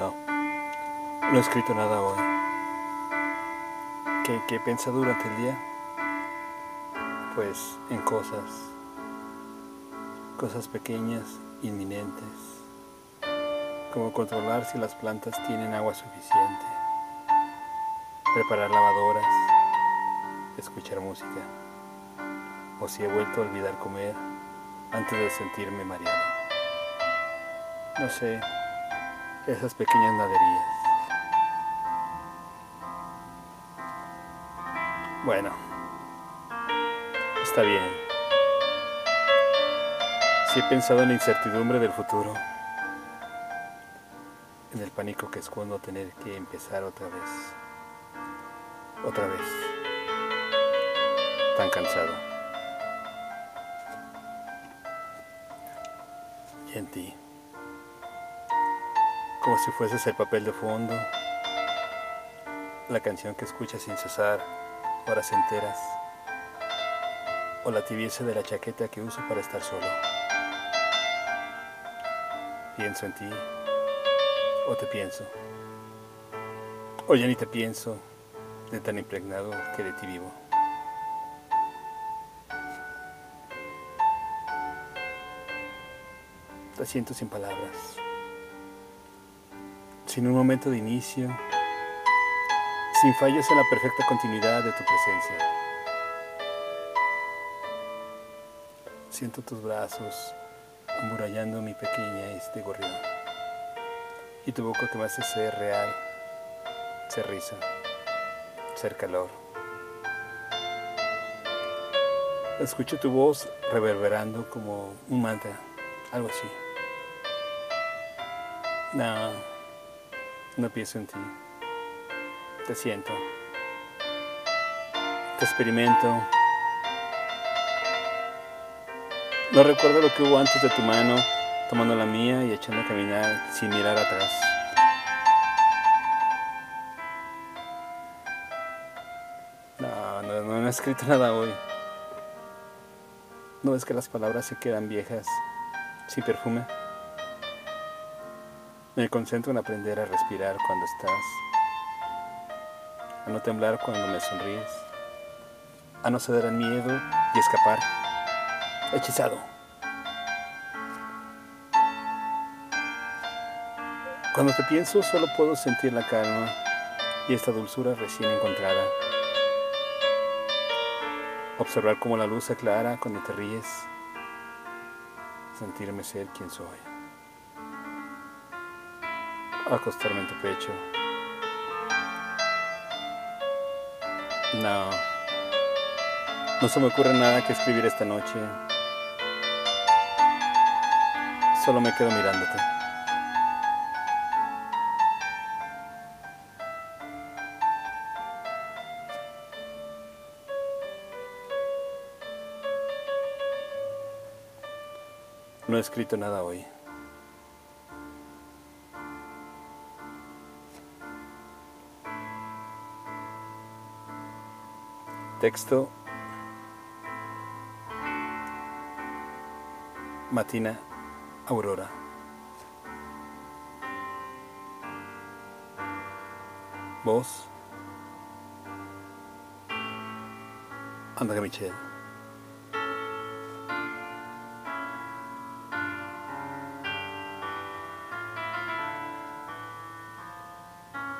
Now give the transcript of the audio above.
No, no he escrito nada hoy. ¿Qué, qué durante el día? Pues en cosas, cosas pequeñas, inminentes, como controlar si las plantas tienen agua suficiente, preparar lavadoras, escuchar música, o si he vuelto a olvidar comer antes de sentirme mareado. No sé, esas pequeñas naderías. Bueno, está bien. Si he pensado en la incertidumbre del futuro, en el pánico que escondo tener que empezar otra vez, otra vez, tan cansado. Y en ti como si fueses el papel de fondo, la canción que escuchas sin cesar horas enteras, o la tibieza de la chaqueta que uso para estar solo. Pienso en ti, o te pienso, o ya ni te pienso de tan impregnado que de ti vivo. Te siento sin palabras sin un momento de inicio, sin fallas en la perfecta continuidad de tu presencia. Siento tus brazos amurallando mi pequeña este gorrión y tu boca que me hace ser real, ser risa, ser calor. Escucho tu voz reverberando como un mantra, algo así. No pienso en ti. Te siento. Te experimento. No recuerdo lo que hubo antes de tu mano, tomando la mía y echando a caminar sin mirar atrás. No, no, no, he escrito nada hoy. No es que las palabras se quedan viejas, sin perfume. Me concentro en aprender a respirar cuando estás, a no temblar cuando me sonríes, a no ceder al miedo y escapar. Hechizado. Cuando te pienso solo puedo sentir la calma y esta dulzura recién encontrada. Observar cómo la luz aclara cuando te ríes. Sentirme ser quien soy acostarme en tu pecho. No, no se me ocurre nada que escribir esta noche. Solo me quedo mirándote. No he escrito nada hoy. Texto Matina Aurora. Voz André Michel.